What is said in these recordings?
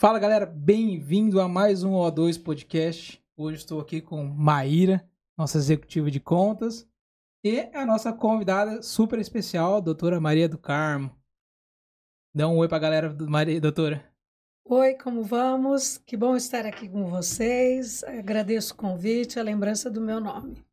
Fala galera, bem-vindo a mais um O2 Podcast. Hoje estou aqui com Maíra, nossa executiva de contas, e a nossa convidada super especial, a doutora Maria do Carmo. Dá um oi pra galera, Maria, doutora. Oi, como vamos? Que bom estar aqui com vocês. Agradeço o convite, a lembrança do meu nome.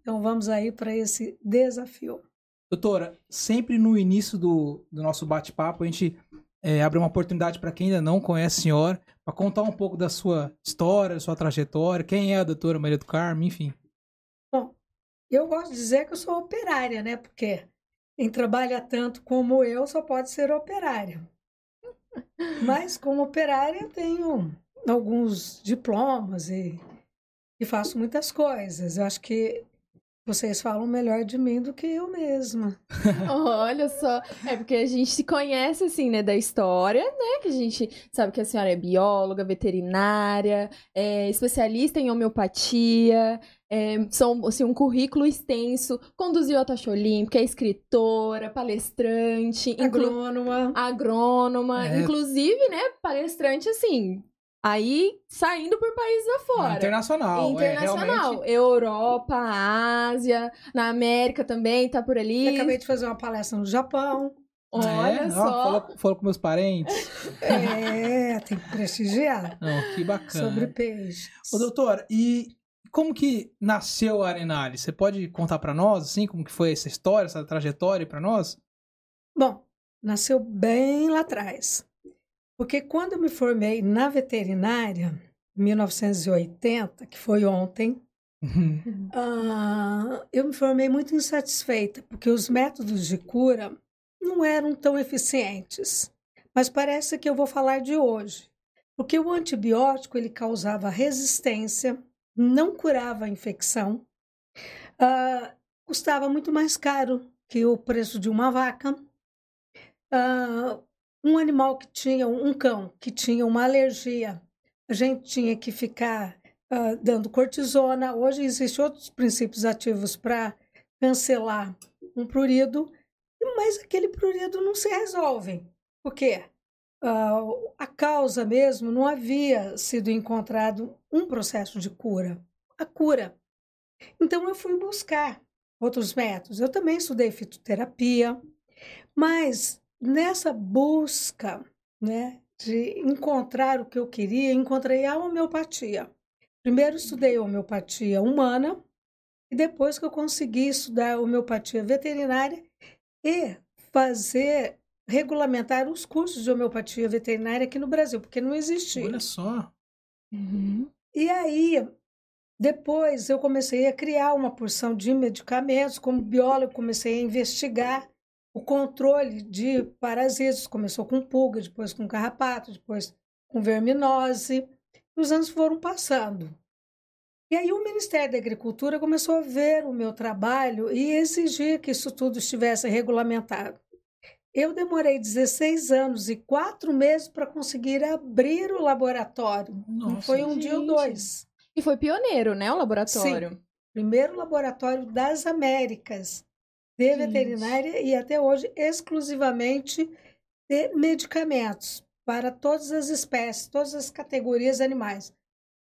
Então vamos aí para esse desafio. Doutora, sempre no início do, do nosso bate-papo, a gente é, uma oportunidade para quem ainda não conhece a senhora, para contar um pouco da sua história, da sua trajetória, quem é a doutora Maria do Carmo, enfim. Bom, eu gosto de dizer que eu sou operária, né? Porque quem trabalha tanto como eu só pode ser operária. Mas como operária eu tenho alguns diplomas e, e faço muitas coisas. Eu acho que vocês falam melhor de mim do que eu mesma. Olha só, é porque a gente se conhece assim, né, da história, né, que a gente sabe que a senhora é bióloga, veterinária, é especialista em homeopatia, é, são assim, um currículo extenso, conduziu a taxa olímpica, é escritora, palestrante, agrônoma, agrônoma, é. inclusive, né, palestrante assim, Aí, saindo por países afora. Internacional. É, Internacional. É, realmente... Europa, Ásia, na América também, tá por ali. Eu acabei de fazer uma palestra no Japão. Olha é? só. falou, falou, com meus parentes. É, tem que prestigiar. Não, que bacana. Sobre peixes. Ô, doutor, e como que nasceu a Arenale? Você pode contar para nós, assim, como que foi essa história, essa trajetória para nós? Bom, nasceu bem lá atrás. Porque quando eu me formei na veterinária, em 1980, que foi ontem, uh, eu me formei muito insatisfeita, porque os métodos de cura não eram tão eficientes. Mas parece que eu vou falar de hoje. Porque o antibiótico ele causava resistência, não curava a infecção, uh, custava muito mais caro que o preço de uma vaca. Uh, um animal que tinha, um cão que tinha uma alergia, a gente tinha que ficar uh, dando cortisona. Hoje existem outros princípios ativos para cancelar um prurido, mas aquele prurido não se resolve. Por quê? Uh, a causa mesmo não havia sido encontrado um processo de cura. A cura. Então eu fui buscar outros métodos. Eu também estudei fitoterapia, mas nessa busca né, de encontrar o que eu queria, encontrei a homeopatia. Primeiro estudei homeopatia humana e depois que eu consegui estudar homeopatia veterinária e fazer regulamentar os cursos de homeopatia veterinária aqui no Brasil, porque não existia. Olha só. Uhum. E aí, depois eu comecei a criar uma porção de medicamentos, como biólogo, comecei a investigar o controle de parasitas. Começou com pulga, depois com carrapato, depois com verminose. E os anos foram passando. E aí o Ministério da Agricultura começou a ver o meu trabalho e exigir que isso tudo estivesse regulamentado. Eu demorei 16 anos e quatro meses para conseguir abrir o laboratório. Nossa, Não foi um gente. dia ou dois. E foi pioneiro, né, o laboratório? Sim. Primeiro laboratório das Américas de veterinária e até hoje exclusivamente de medicamentos para todas as espécies, todas as categorias animais,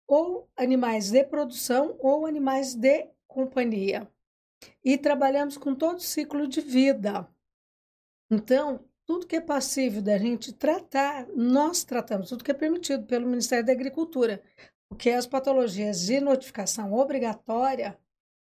ou animais de produção ou animais de companhia. E trabalhamos com todo o ciclo de vida. Então, tudo que é passível da gente tratar, nós tratamos, tudo que é permitido pelo Ministério da Agricultura, porque as patologias de notificação obrigatória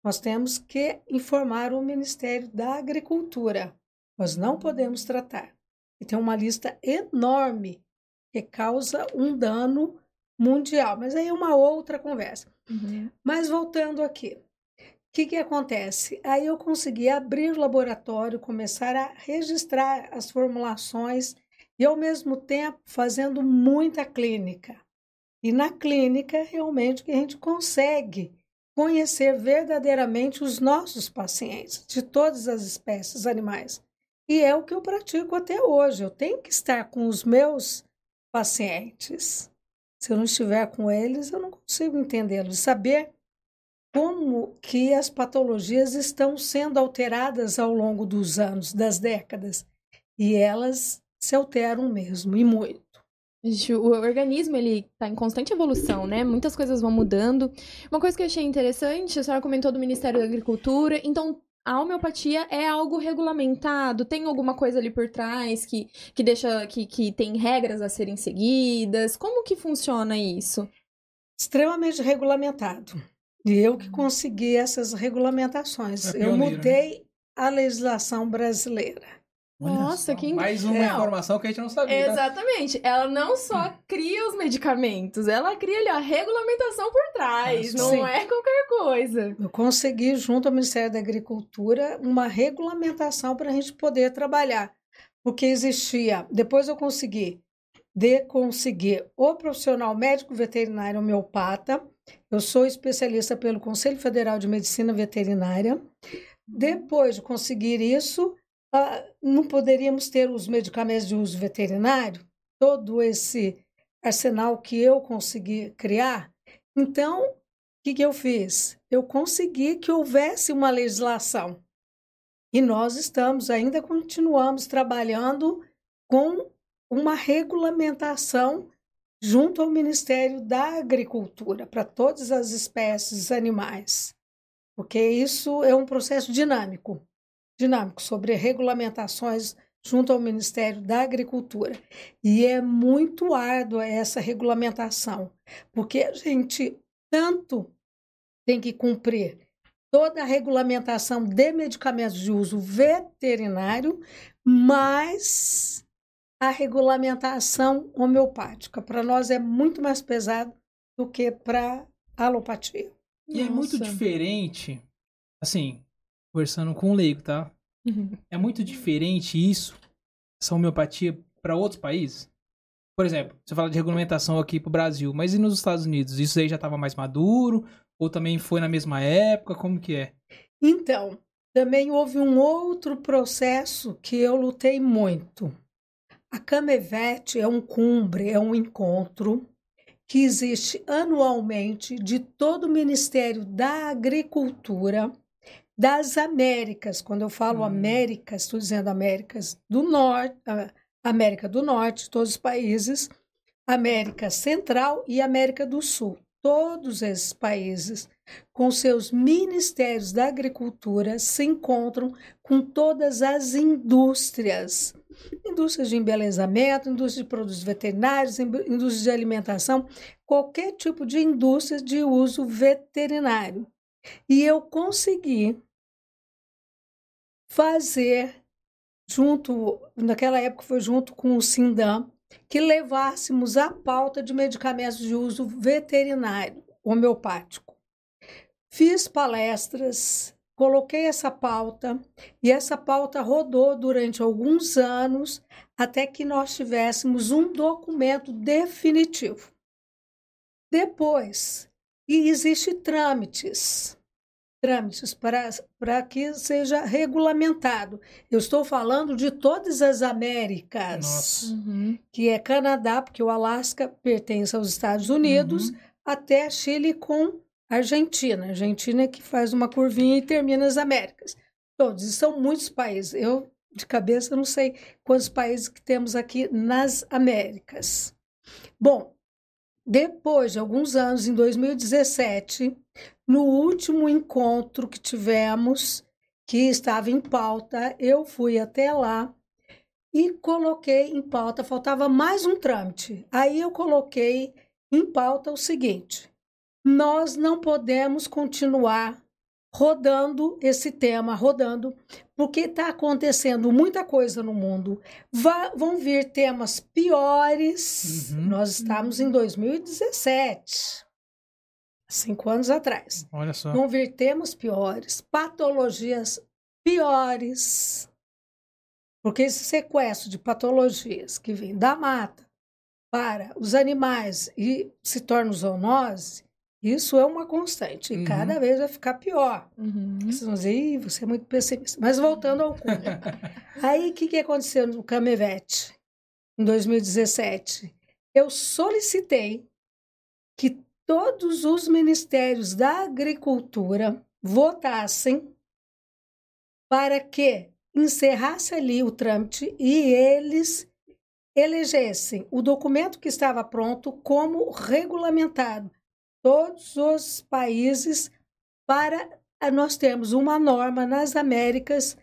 nós temos que informar o Ministério da Agricultura. Nós não podemos tratar. E tem uma lista enorme que causa um dano mundial, mas aí é uma outra conversa. Uhum. Mas voltando aqui, o que, que acontece? Aí eu consegui abrir o laboratório, começar a registrar as formulações e, ao mesmo tempo, fazendo muita clínica. E na clínica, realmente, que a gente consegue conhecer verdadeiramente os nossos pacientes, de todas as espécies animais. E é o que eu pratico até hoje. Eu tenho que estar com os meus pacientes. Se eu não estiver com eles, eu não consigo entendê-los. Saber como que as patologias estão sendo alteradas ao longo dos anos, das décadas. E elas se alteram mesmo, e muito. O organismo, ele tá em constante evolução, né? Muitas coisas vão mudando. Uma coisa que eu achei interessante, a senhora comentou do Ministério da Agricultura, então a homeopatia é algo regulamentado? Tem alguma coisa ali por trás que, que deixa que, que tem regras a serem seguidas? Como que funciona isso? Extremamente regulamentado. E eu que consegui essas regulamentações. É eu né? mudei a legislação brasileira. Olha Nossa, só, que Mais uma informação que a gente não sabia. né? Exatamente. Ela não só cria os medicamentos, ela cria ali a regulamentação por trás. Sim. Não é qualquer coisa. Eu consegui, junto ao Ministério da Agricultura, uma regulamentação para a gente poder trabalhar. Porque existia, depois eu consegui, de conseguir o profissional médico veterinário homeopata. Eu sou especialista pelo Conselho Federal de Medicina Veterinária. Depois de conseguir isso, ah, não poderíamos ter os medicamentos de uso veterinário, todo esse arsenal que eu consegui criar. Então, o que, que eu fiz? Eu consegui que houvesse uma legislação. E nós estamos, ainda continuamos trabalhando com uma regulamentação junto ao Ministério da Agricultura para todas as espécies animais. Porque isso é um processo dinâmico dinâmico sobre regulamentações junto ao Ministério da Agricultura. E é muito árdua essa regulamentação, porque a gente tanto tem que cumprir toda a regulamentação de medicamentos de uso veterinário, mas a regulamentação homeopática. Para nós é muito mais pesado do que para a alopatia. E é muito Nossa. diferente, assim, conversando com o leigo, tá? Uhum. É muito diferente isso, essa homeopatia, para outros países? Por exemplo, você fala de regulamentação aqui pro Brasil, mas e nos Estados Unidos? Isso aí já estava mais maduro? Ou também foi na mesma época? Como que é? Então, também houve um outro processo que eu lutei muito. A Camevete é um cumbre, é um encontro que existe anualmente de todo o Ministério da Agricultura das Américas. Quando eu falo Hum. Américas, estou dizendo Américas do Norte, ah, América do Norte, todos os países, América Central e América do Sul. Todos esses países, com seus ministérios da agricultura, se encontram com todas as indústrias. Indústrias de embelezamento, indústria de produtos veterinários, im- indústria de alimentação, qualquer tipo de indústria de uso veterinário. E eu consegui fazer junto, naquela época foi junto com o Sindam, que levássemos a pauta de medicamentos de uso veterinário, homeopático. Fiz palestras, coloquei essa pauta e essa pauta rodou durante alguns anos até que nós tivéssemos um documento definitivo. Depois, e existe trâmites, trâmites para, para que seja regulamentado. Eu estou falando de todas as Américas Nossa. Uhum. que é Canadá, porque o Alasca pertence aos Estados Unidos, Uhum. até Chile com Argentina. Argentina é que faz uma curvinha e termina as Américas. Todos, e são muitos países. Eu, de cabeça, não sei quantos países que temos aqui nas Américas. Bom, depois de alguns anos, em 2017, no último encontro que tivemos, que estava em pauta, eu fui até lá e coloquei em pauta, faltava mais um trâmite. Aí eu coloquei em pauta o seguinte: nós não podemos continuar rodando esse tema, rodando, porque está acontecendo muita coisa no mundo. Va- vão vir temas piores. Uhum. Nós estamos em 2017, cinco anos atrás. Olha só. Vão vir temas piores, patologias piores. Porque esse sequestro de patologias que vem da mata para os animais e se torna zoonose, isso é uma constante. E Uhum. cada vez vai ficar pior. Uhum. Vocês vão dizer, você é muito pessimista. Mas voltando ao cunha. Aí, o que, que aconteceu no Camevete, em 2017? Eu solicitei que todos os ministérios da agricultura votassem para que encerrasse ali o trâmite e eles elegessem o documento que estava pronto como regulamentado. Todos os países para nós temos uma norma nas Américas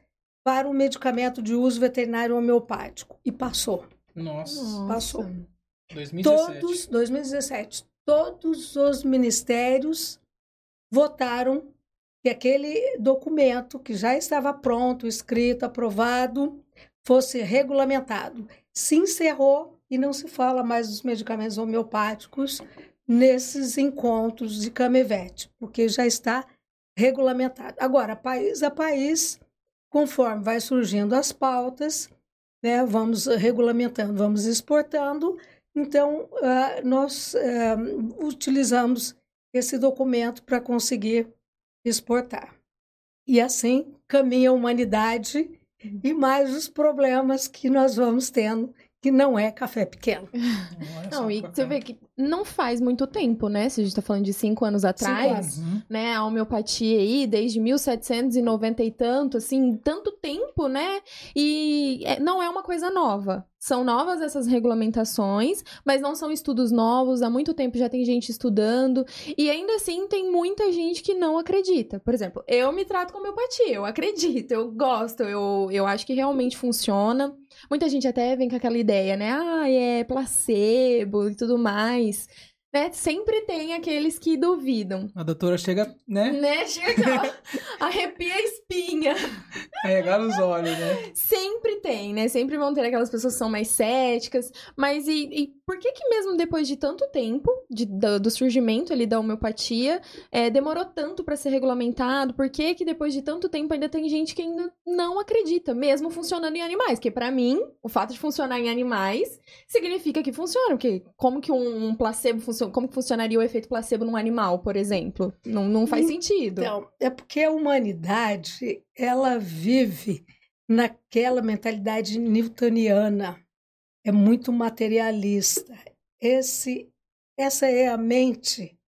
para o medicamento de uso veterinário homeopático e passou. Nossa. Passou. 2017. Todos 2017, todos os ministérios votaram que aquele documento que já estava pronto, escrito, aprovado, fosse regulamentado. Se encerrou e não se fala mais dos medicamentos homeopáticos nesses encontros de Camevete, porque já está regulamentado. Agora, país a país, conforme vai surgindo as pautas, né, vamos regulamentando, vamos exportando. Então, uh, nós uh, utilizamos esse documento para conseguir exportar. E assim caminha a humanidade e mais os problemas que nós vamos tendo, que não é café pequeno. Não, e você vê que não faz muito tempo, né? Se a gente tá falando de cinco anos atrás, Cinco Uhum. né? A homeopatia aí, desde 1790 e tanto, assim, tanto tempo, né? E é- não é uma coisa nova. São novas essas regulamentações, mas não são estudos novos. Há muito tempo já tem gente estudando. E ainda assim, tem muita gente que não acredita. Por exemplo, eu me trato com homeopatia. Eu acredito, eu gosto, eu, eu acho que realmente funciona. Muita gente até vem com aquela ideia, né? Ah, é placebo e tudo mais. Né? Sempre tem aqueles que duvidam. A doutora chega, né? Né? Chega ó. Arrepia a espinha. Arregala os olhos, né? Sempre tem, né? Sempre vão ter aquelas pessoas que são mais céticas. Mas e, e por que que mesmo depois de tanto tempo, de- do, do surgimento ali da homeopatia, é, demorou tanto pra ser regulamentado? Por que que depois de tanto tempo ainda tem gente que ainda não acredita, mesmo funcionando em animais? Porque pra mim, o fato de funcionar em animais significa que funciona. Porque como que um, um placebo funciona? Como que funcionaria o efeito placebo num animal, por exemplo? Não, não faz sentido. Então, é porque a humanidade, ela vive naquela mentalidade newtoniana. É muito materialista. Esse, essa é a mente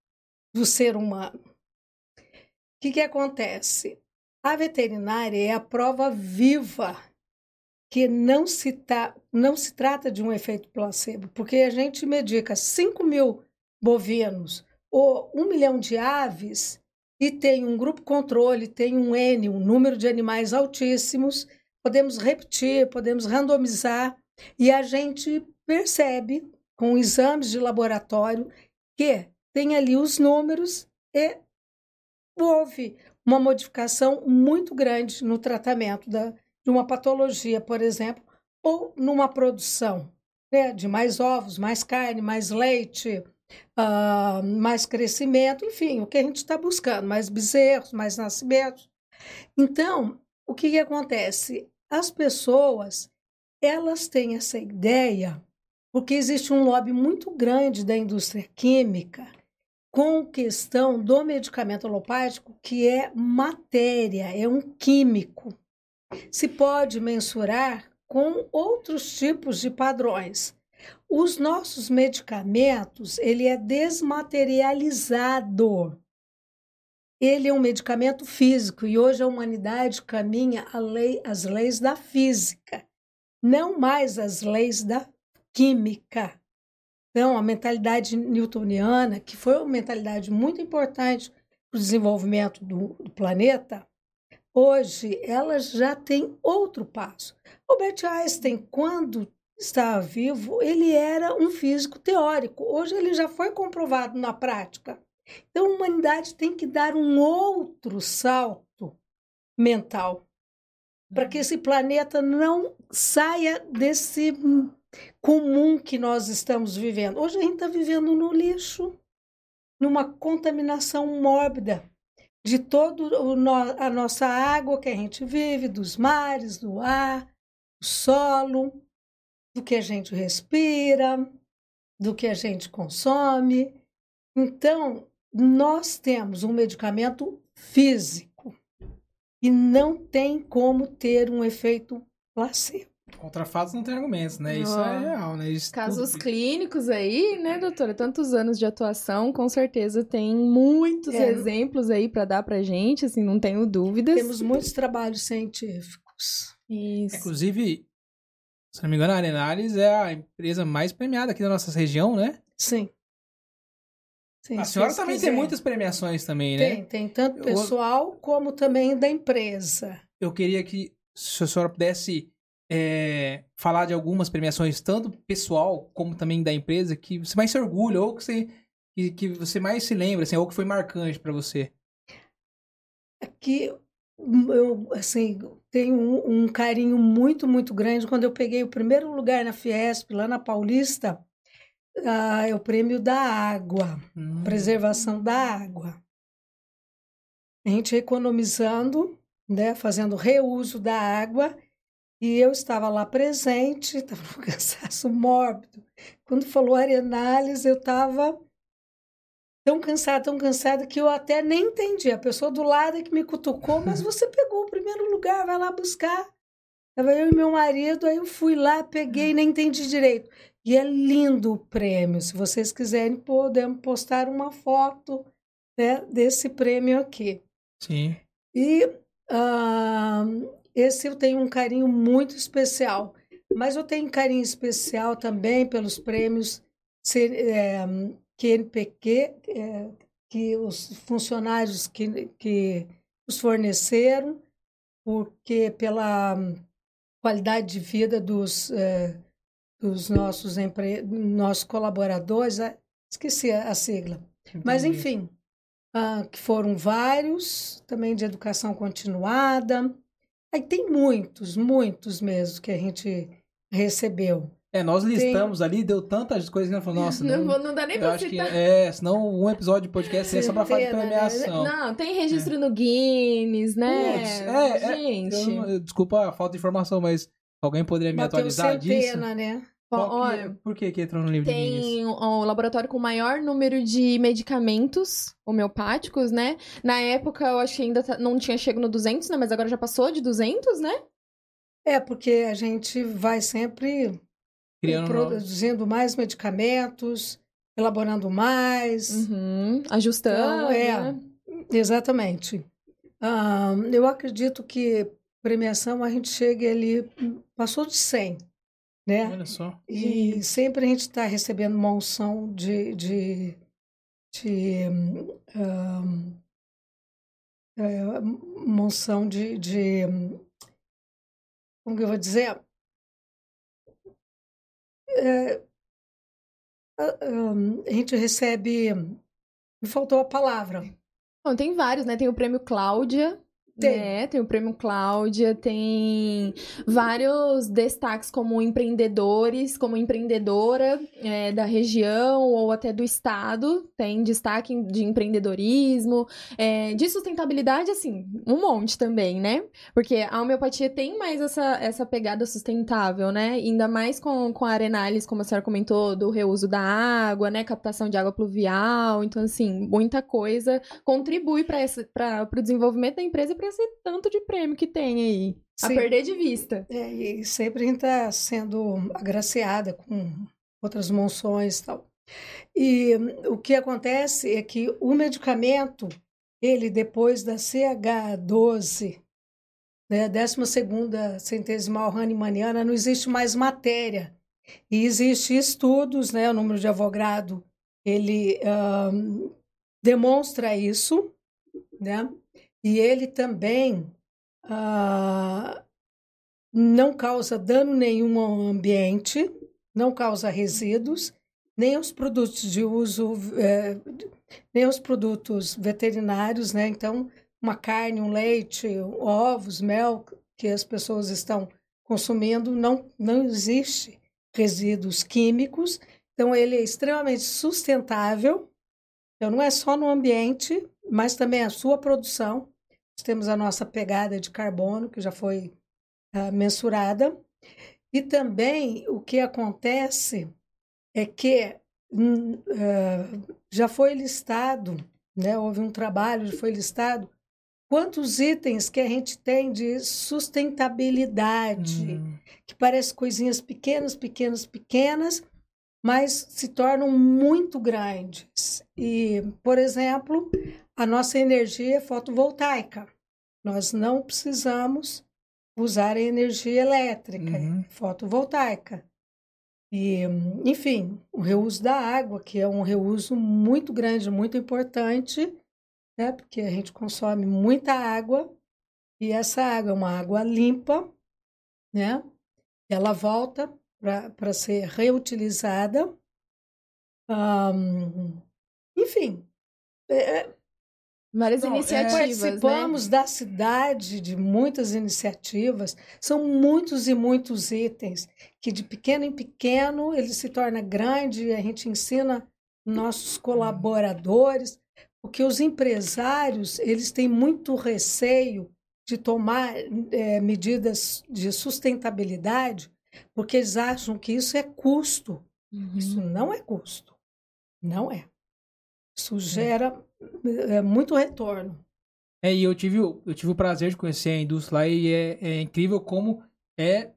do ser humano. O que, que acontece? A veterinária é a prova viva que não se, tá, não se trata de um efeito placebo, porque a gente medica 5 mil bovinos ou um milhão de aves e tem um grupo controle, tem um N, um número de animais altíssimos, podemos repetir, podemos randomizar e a gente percebe com exames de laboratório que tem ali os números e houve uma modificação muito grande no tratamento da, de uma patologia, por exemplo, ou numa produção né, de mais ovos, mais carne, mais leite, ah, mais crescimento, enfim, o que a gente está buscando, mais bezerros, mais nascimentos. Então, o que, que acontece? As pessoas, elas têm essa ideia porque existe um lobby muito grande da indústria química com questão do medicamento alopático, que é matéria, é um químico. Se pode mensurar com outros tipos de padrões. Os nossos medicamentos, ele é desmaterializado. Ele é um medicamento físico e hoje a humanidade caminha lei, as leis da física, não mais as leis da química. Então, a mentalidade newtoniana, que foi uma mentalidade muito importante para o desenvolvimento do, do planeta, hoje ela já tem outro passo. Albert Einstein, quando estava vivo, ele era um físico teórico. Hoje ele já foi comprovado na prática. Então, a humanidade tem que dar um outro salto mental para que esse planeta não saia desse comum que nós estamos vivendo. Hoje a gente está vivendo no lixo, numa contaminação mórbida de toda a nossa água que a gente vive, dos mares, do ar, do solo, do que a gente respira, do que a gente consome. Então, nós temos um medicamento físico e não tem como ter um efeito placebo. Contra fatos não tem argumentos, né? Isso Ó. é real, né? Isso Casos tudo- clínicos aí, né, doutora? Tantos anos de atuação, com certeza tem muitos É. exemplos aí pra dar pra gente, assim, não tenho dúvidas. Temos muitos trabalhos científicos. Isso. Inclusive, Se não me engano, a Arenales é a empresa mais premiada aqui da nossa região, né? Sim. Sim, a se senhora também quiserem. tem muitas premiações também, né? Tem, tem tanto Eu- pessoal como também da empresa. Eu queria que se a senhora pudesse é, falar de algumas premiações, tanto pessoal como também da empresa, que você mais se orgulha, ou que você, que, que você mais se lembra, assim, ou que foi marcante pra você. que eu assim tenho um, um carinho muito muito grande. Quando eu peguei o primeiro lugar na Fiesp lá na Paulista ah, é o prêmio da água Hum. preservação da água. A gente economizando né fazendo reuso da água e eu estava lá presente estava num cansaço mórbido. Quando falou arenales eu estava tão cansada, tão cansada que eu até nem entendi. A pessoa do lado é que me cutucou, mas você pegou o primeiro lugar, vai lá buscar. Tava eu e meu marido, aí eu fui lá, peguei, nem entendi direito. E é lindo o prêmio. Se vocês quiserem, podemos postar uma foto né, desse prêmio aqui. Sim. E ah, esse eu tenho um carinho muito especial. Mas eu tenho um carinho especial também pelos prêmios ser- eh, QNPq, eh, que os funcionários que, que os forneceram, porque pela qualidade de vida dos, eh, dos nossos, empre... nossos colaboradores, ah, esqueci a sigla. Mas, Entendi. enfim, ah, que foram vários, também de educação continuada. Aí tem muitos, muitos mesmo que a gente recebeu. É, nós listamos ali, deu tantas coisas que nós falamos, nossa, Não, não, não dá nem pra acho que citar. é, senão um episódio de podcast é só pra falar de né? premiação. Não, tem registro no Guinness, né? Putz, é, é, Gente. Não- eu- desculpa a falta de informação, mas alguém poderia me Mateus atualizar disso? Centena, né? Ó, Qual que é- olha, por que que entrou no livro de Guinness? Tem o laboratório com o maior número de medicamentos homeopáticos, né? Na época, eu acho que ainda tá- não tinha chego no 200, né? Mas agora já passou de 200, né? É, porque a gente vai sempre Criando novos. produzindo mais medicamentos, elaborando mais. Uhum. Ajustando, Então, é. né? Exatamente. Ah, eu acredito que premiação a gente chega ali, passou de 100, né? Olha só. E sempre a gente está recebendo monção de, de, de hum, hum, é, monção de, de hum, como que eu vou dizer? É, a- hum, a gente recebe, me faltou a palavra. Bom, tem vários, né? Tem o prêmio Cláudia. Tem. Né? Tem o prêmio Cláudia, tem vários destaques como empreendedores, como empreendedora é, da região ou até do estado, tem destaque de empreendedorismo, é, de sustentabilidade, assim, um monte também, né? Porque a homeopatia tem mais essa, essa pegada sustentável, né? Ainda mais com, com a Arenales, como a senhora comentou, do reuso da água, né? Captação de água pluvial, então, assim, muita coisa contribui para o desenvolvimento da empresa e para esse tanto de prêmio que tem aí. A Sim. perder de vista. É, e sempre a gente está sendo agraciada com outras monções e tal. E hum, o que acontece é que o medicamento, ele depois da CH12, né, 12ª centesimal Hahnemanniana, não existe mais matéria. E existe estudos, né, o número de avogrado, ele ahn, demonstra isso, né? E ele também ah, não causa dano nenhum ao ambiente, não causa resíduos, nem aos produtos de uso, eh, nem aos produtos veterinários, né? Então, uma carne, um leite, ovos, mel que as pessoas estão consumindo, não, não existe resíduos químicos. Então, ele é extremamente sustentável. Então, não é só no ambiente, mas também a sua produção. Nós temos a nossa pegada de carbono, que já foi ah, mensurada. E também o que acontece é que ah, já foi listado, né? houve um trabalho, já foi listado, quantos itens que a gente tem de sustentabilidade, Hum, que parece coisinhas pequenas, pequenas, pequenas, mas se tornam muito grandes. E, por exemplo, a nossa energia é fotovoltaica. Nós não precisamos usarem energia elétrica, Uhum. fotovoltaica. E, enfim, o reuso da água, que é um reuso muito grande, muito importante, né? Porque a gente consome muita água e essa água é uma água limpa, né? Ela volta para ser reutilizada. Ahn, enfim, é, Várias é- iniciativas, né? Participamos da cidade de muitas iniciativas, são muitos e muitos itens que de pequeno em pequeno ele se torna grande, a gente ensina nossos colaboradores, porque os empresários eles têm muito receio de tomar eh, medidas de sustentabilidade, porque eles acham que isso é custo. Uhum. Isso não é custo, não é. Isso gera eh, muito retorno. É, e eu tive, eu tive o prazer de conhecer a indústria lá e é, é incrível como é.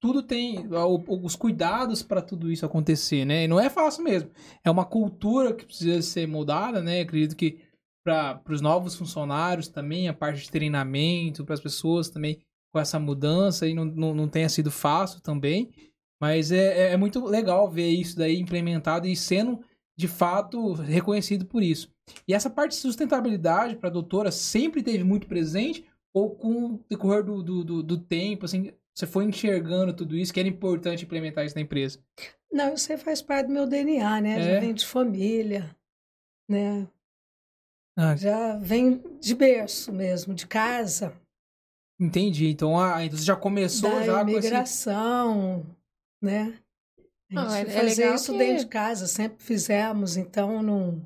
Tudo tem os cuidados para tudo isso acontecer, né? E não é fácil mesmo. É uma cultura que precisa ser mudada, né? Acredito que para os novos funcionários também, a parte de treinamento, para as pessoas também com essa mudança, e não, não, não tenha sido fácil também. Mas é, é- é muito legal ver isso daí implementado e sendo de fato reconhecido por isso. E essa parte de sustentabilidade para a doutora sempre teve muito presente? Ou com o decorrer do, do, do, do tempo, assim, você foi enxergando tudo isso, que era importante implementar isso na empresa? Não, isso aí faz parte do meu DNA, né? É? Já vem de família, né? Ah, Já vem de berço mesmo, de casa, entendi. Então a indústria já começou da já com esse... imigração, né? A Não, gente é- é fazia legal isso que- dentro de casa, sempre fizemos, então, num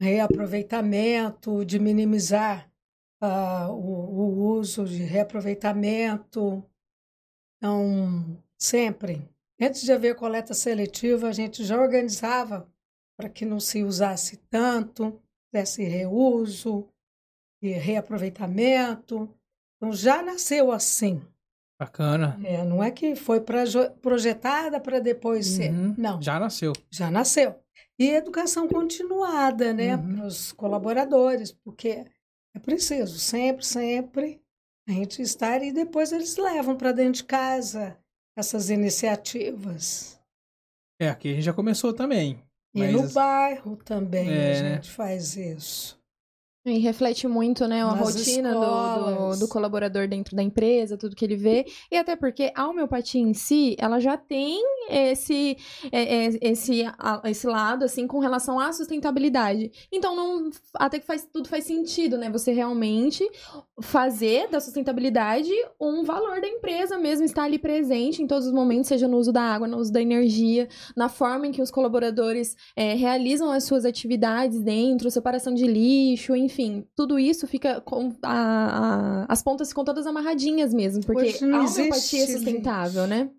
reaproveitamento, de minimizar ah, o, o uso de reaproveitamento. Então, sempre. Antes de haver coleta seletiva, a gente já organizava para que não se usasse tanto, desse reuso e reaproveitamento. Então, já nasceu assim. Bacana. É, não é que foi proje- projetada para depois ser. Uhum. Não, já. Já nasceu. E educação continuada, né, Uhum. para os colaboradores, porque é preciso sempre, sempre a gente estar e depois eles levam para dentro de casa essas iniciativas. É, aqui a gente já começou também. E no as- bairro também É, a né? gente faz isso. E reflete muito, né, a Nas rotina do, do, do colaborador dentro da empresa, tudo que ele vê. E até porque a homeopatia em si, ela já tem esse, é, é, esse, esse lado, assim, com relação à sustentabilidade. Então, não, até que faz, tudo faz sentido, né? Você realmente fazer da sustentabilidade um valor da empresa mesmo, estar ali presente em todos os momentos, seja no uso da água, no uso da energia, na forma em que os colaboradores é, realizam as suas atividades dentro, separação de lixo, enfim, tudo isso fica com a- a- as pontas ficam todas amarradinhas mesmo, porque Hoje não a homeopatia é existe sustentável, lixo. né?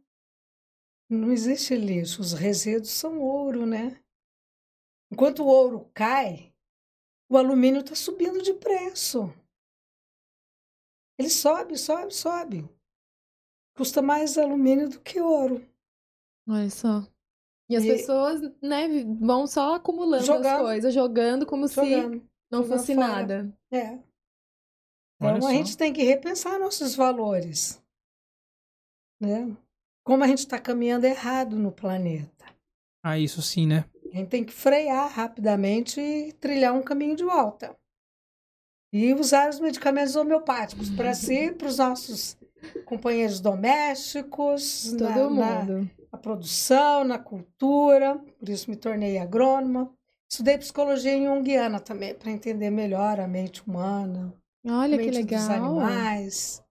Não existe lixo, os resíduos são ouro, né? Enquanto o ouro cai, o alumínio está subindo de preço. Ele sobe, sobe, sobe. Custa mais alumínio do que ouro. Olha só. E as E- pessoas, né, vão só acumulando as Jogando. coisas, jogando como se Jogando. Não fosse nada. É. Olha Então só. a gente tem que repensar nossos valores. Né? Como a gente está caminhando errado no planeta. Ah, isso sim, né? A gente tem que frear rapidamente e trilhar um caminho de volta. E usar os medicamentos homeopáticos para si, para os nossos companheiros domésticos, na, Todo na- mundo. na produção, na cultura. Por isso me tornei agrônoma. Estudei psicologia junguiana também, para entender melhor a mente humana, a Olha que mente dos legal. animais.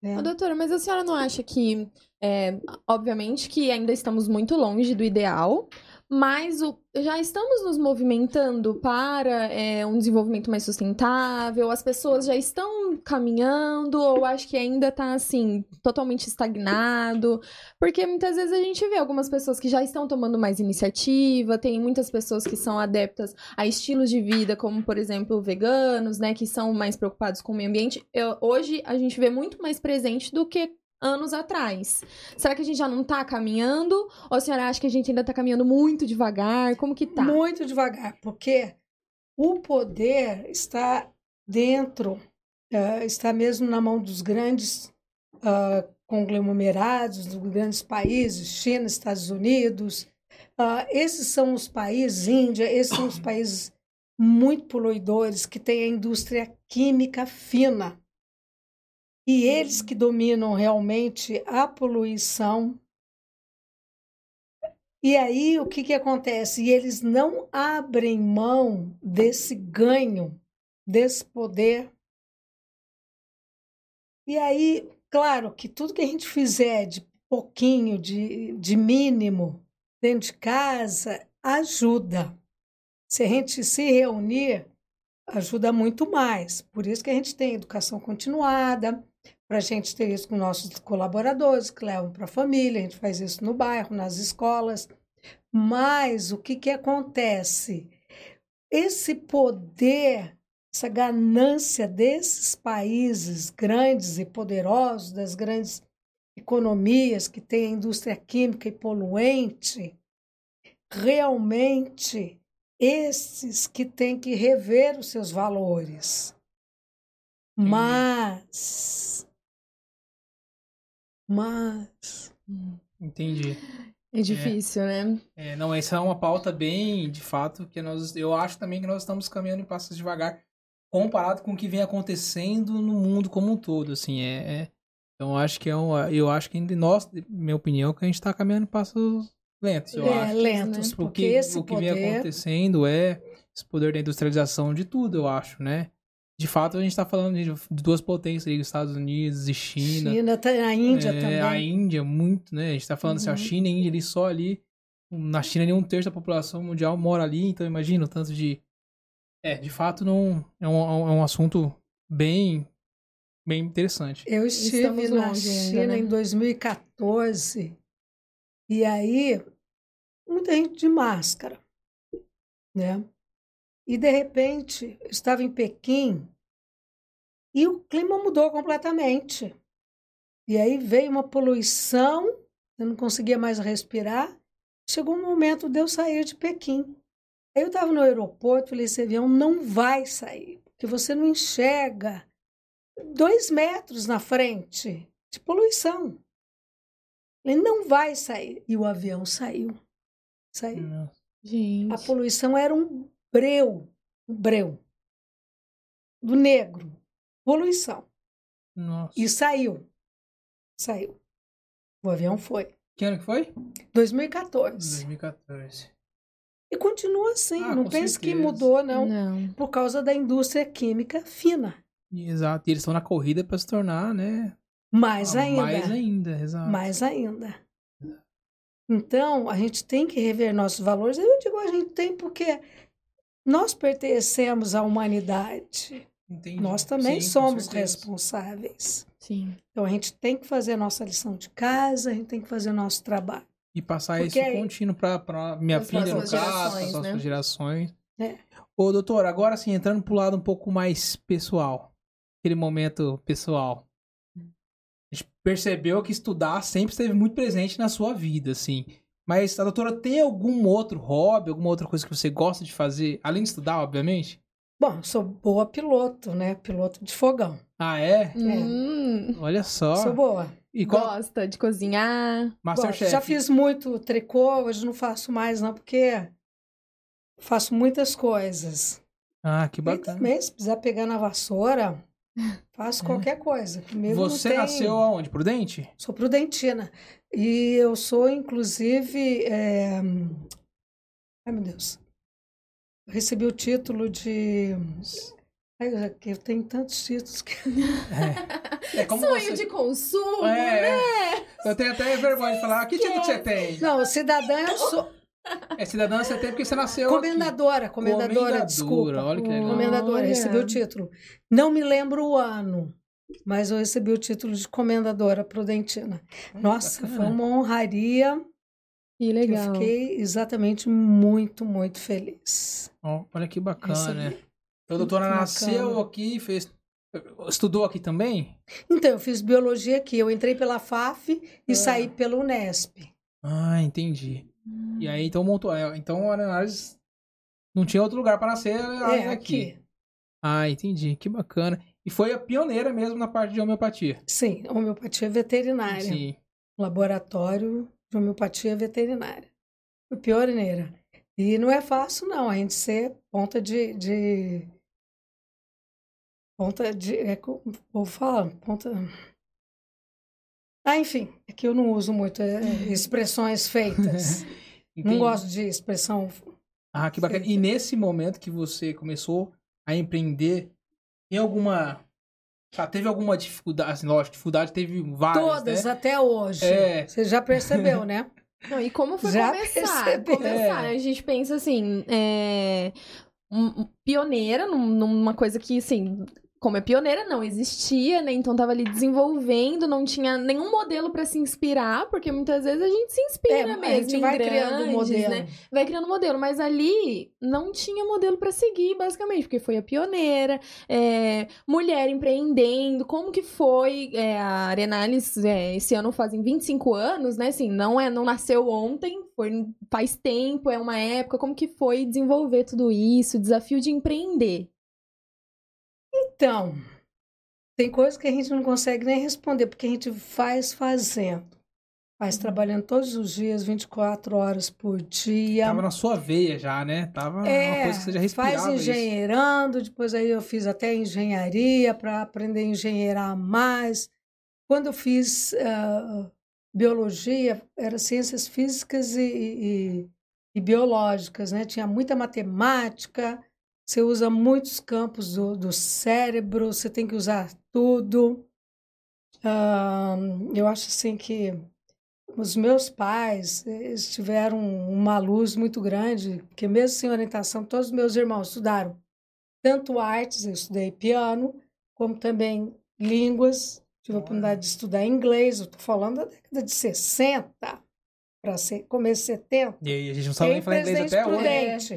né? Ô, doutora, mas a senhora não acha que, é, obviamente que ainda estamos muito longe do ideal, mas o- já estamos nos movimentando para é, um desenvolvimento mais sustentável? As pessoas já estão caminhando ou acho que ainda está assim, totalmente estagnado? Porque muitas vezes a gente vê algumas pessoas que já estão tomando mais iniciativa, tem muitas pessoas que são adeptas a estilos de vida, como por exemplo veganos, né, que são mais preocupados com o meio ambiente. Eu- hoje a gente vê muito mais presente do que anos atrás. Será que a gente já não tá caminhando? Ou a senhora acha que a gente ainda tá caminhando muito devagar? Como que tá? Muito devagar, porque o poder está dentro uh, está mesmo na mão dos grandes uh, conglomerados, dos grandes países, China, Estados Unidos. Uh, esses são os países, Índia, esses são os países muito poluidores que têm a indústria química fina. E eles que dominam realmente a poluição. E aí o que, que acontece? E eles não abrem mão desse ganho, desse poder. E aí, claro que tudo que a gente fizer de pouquinho, de, de mínimo, dentro de casa, ajuda. Se a gente se reunir, ajuda muito mais. Por isso que a gente tem educação continuada, para a gente ter isso com nossos colaboradores, que levam para a família, a gente faz isso no bairro, nas escolas. Mas o que, que acontece? Esse poder, essa ganância desses países grandes e poderosos, das grandes economias que têm a indústria química e poluente, realmente esses que têm que rever os seus valores. Mas. Mas. Entendi. É difícil, é, né? É, não, essa é uma pauta bem, de fato, que nós, eu acho também que nós estamos caminhando em passos devagar, comparado com o que vem acontecendo no mundo como um todo, assim, é, é então acho que é um, eu acho que nós, minha opinião, que a gente está caminhando em passos lentos, eu é, acho. lentos, Né? porque, esse o que poder... vem acontecendo é esse poder da industrialização de tudo, eu acho, né? De fato, a gente está falando de duas potências, Estados Unidos e China. China, a Índia é, também. A Índia, muito, né? A gente está falando uhum. assim, a China e a Índia ali só ali. Na China, nem um terço da população mundial mora ali, então imagina o tanto de. É, de fato, não é um, é um assunto bem, bem interessante. Eu estive na China ainda, né? em 2014 e aí muita gente de máscara, né? E de repente, eu estava em Pequim e o clima mudou completamente. E aí veio uma poluição, eu não conseguia mais respirar. Chegou um momento de eu sair de Pequim. Aí eu estava no aeroporto, falei: esse avião não vai sair, porque você não enxerga dois metros na frente de poluição. Ele não vai sair. E o avião saiu. Saiu. Gente. A poluição era um breu, breu do negro, poluição. Nossa. E saiu. Saiu. O avião foi. Que ano que foi? 2014. 2014. E continua assim. Ah, não pense que certeza. mudou, não, Não. Por causa da indústria química fina. Exato. E eles estão na corrida para se tornar, né? Mais ah, ainda. Mais ainda, exato. Mais ainda. Então, a gente tem que rever nossos valores. Eu digo a gente tem porque nós pertencemos à humanidade. Entendi. Nós também Sim, somos responsáveis. Sim. Então, a gente tem que fazer a nossa lição de casa, a gente tem que fazer o nosso trabalho. E passar Porque isso aí- contínuo para minha filha, no caso, para as próximas né? gerações. É. Ô, doutor, agora sim, entrando pro lado um pouco mais pessoal. Aquele momento pessoal. A gente percebeu que estudar sempre esteve muito presente na sua vida, assim. Mas a doutora tem algum outro hobby, alguma outra coisa que você gosta de fazer, além de estudar, obviamente? Bom, sou boa piloto, né? Piloto de fogão. Ah, é? Hum, Olha só. Sou boa. E qual? gosta de cozinhar. Masterchef. Já fiz muito tricô, hoje não faço mais, não, porque faço muitas coisas. Ah, que E bacana. também, se precisar pegar na vassoura, faço qualquer coisa. Comigo Você tem- nasceu aonde? Prudente? Sou prudentina. E eu sou, inclusive. é, Ai, meu Deus. Eu recebi o título de. Ai, eu- eu tenho tantos títulos que. É como Sonho você... de consumo, É, né? Eu tenho até vergonha de falar. Que título que você tem? Não, cidadã eu sou. É cidadã você tem porque você nasceu aqui. Comendadora, comendadora, Comendadora, desculpa. olha que legal. Comendadora, Olha. recebi o título. Não me lembro o ano, mas eu recebi o título de comendadora prudentina. Nossa, bacana. foi uma honraria. Que que legal. Eu fiquei exatamente muito, muito feliz. Ó, olha que bacana, né? Então, a doutora Muito nasceu bacana. aqui, fez... estudou aqui também? Então, eu fiz biologia aqui. Eu entrei pela FAF e Ah. saí pela Unesp. Ah, entendi. E aí, então, montou... é, Então, a Arenales não tinha outro lugar para nascer além É, daqui. aqui. Ah, entendi. Que bacana. E foi a pioneira mesmo na parte de homeopatia. Sim, homeopatia veterinária. Sim. Laboratório de homeopatia veterinária. Foi pioneira. E não é fácil, não, a gente ser ponta de. de ponta de. É, co- o povo fala, ponta. Ah, enfim, é que eu não uso muito é, expressões feitas. Não gosto de expressão. Ah, que bacana. E nesse momento que você começou a empreender, tem alguma. Tá, teve alguma dificuldade? Assim, lógico, dificuldade teve várias. Todas né? até hoje. É. Você já percebeu, né? Não, e como foi Já começar? percebi. Começar, É. A gente pensa assim, é, um- um- pioneira num- numa coisa que, assim, como é pioneira, não existia, né? Então tava ali desenvolvendo, não tinha nenhum modelo pra se inspirar, porque muitas vezes a gente se inspira É, mesmo. a gente em vai criando um grandes, modelo. né? Vai criando modelo, mas ali não tinha modelo pra seguir, basicamente, porque foi a pioneira, é, mulher empreendendo, como que foi é, a Arenalis, é, esse ano fazem 25 anos, né, assim, não é, não nasceu ontem, foi faz tempo, é uma época, como que foi desenvolver tudo isso, desafio de empreender? Então, tem coisas que a gente não consegue nem responder, porque a gente faz fazendo. Faz Uhum. trabalhando todos os dias, 24 horas por dia. Tava na sua veia já, né? Tava uma É, coisa que você já respirava. faz isso. engenheirando, depois aí eu fiz até engenharia para aprender a engenheirar mais. Quando eu fiz ah, biologia, era ciências físicas e, e- e biológicas, né? Tinha muita matemática, você usa muitos campos do, do cérebro, você tem que usar tudo. Ah, eu acho assim que os meus pais eles tiveram uma luz muito grande, porque mesmo sem orientação, todos os meus irmãos estudaram tanto artes, eu estudei piano, como também línguas. Tive a oportunidade de estudar inglês, eu estou falando da década de 60 para começo de 70. E aí, a gente não sabe nem falar inglês até hoje. Prudente.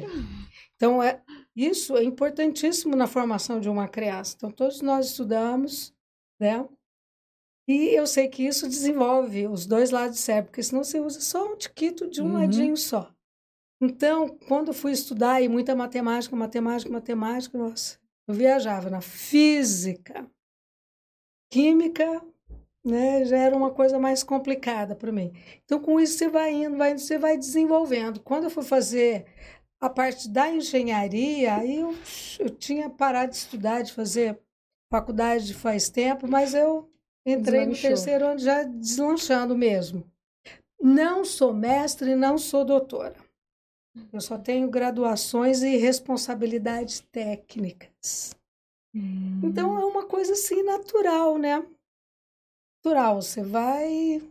Então, é, isso é importantíssimo na formação de uma criança. Então, todos nós estudamos, né? E eu sei que isso desenvolve os dois lados do cérebro, porque senão você usa só um tiquito de um Uhum. ladinho só. Então, quando eu fui estudar, e muita matemática, matemática, matemática, nossa, eu viajava na física, química, né, já era uma coisa mais complicada para mim. Então, com isso, você vai indo, vai indo, você vai desenvolvendo. Quando eu fui fazer a parte da engenharia, aí eu, eu tinha parado de estudar, de fazer faculdade faz tempo, mas eu entrei no Deslanchou. terceiro ano já deslanchando mesmo. Não sou mestre, não sou doutora. Eu só tenho graduações e responsabilidades técnicas. Então é uma coisa assim natural, né? Natural. Você vai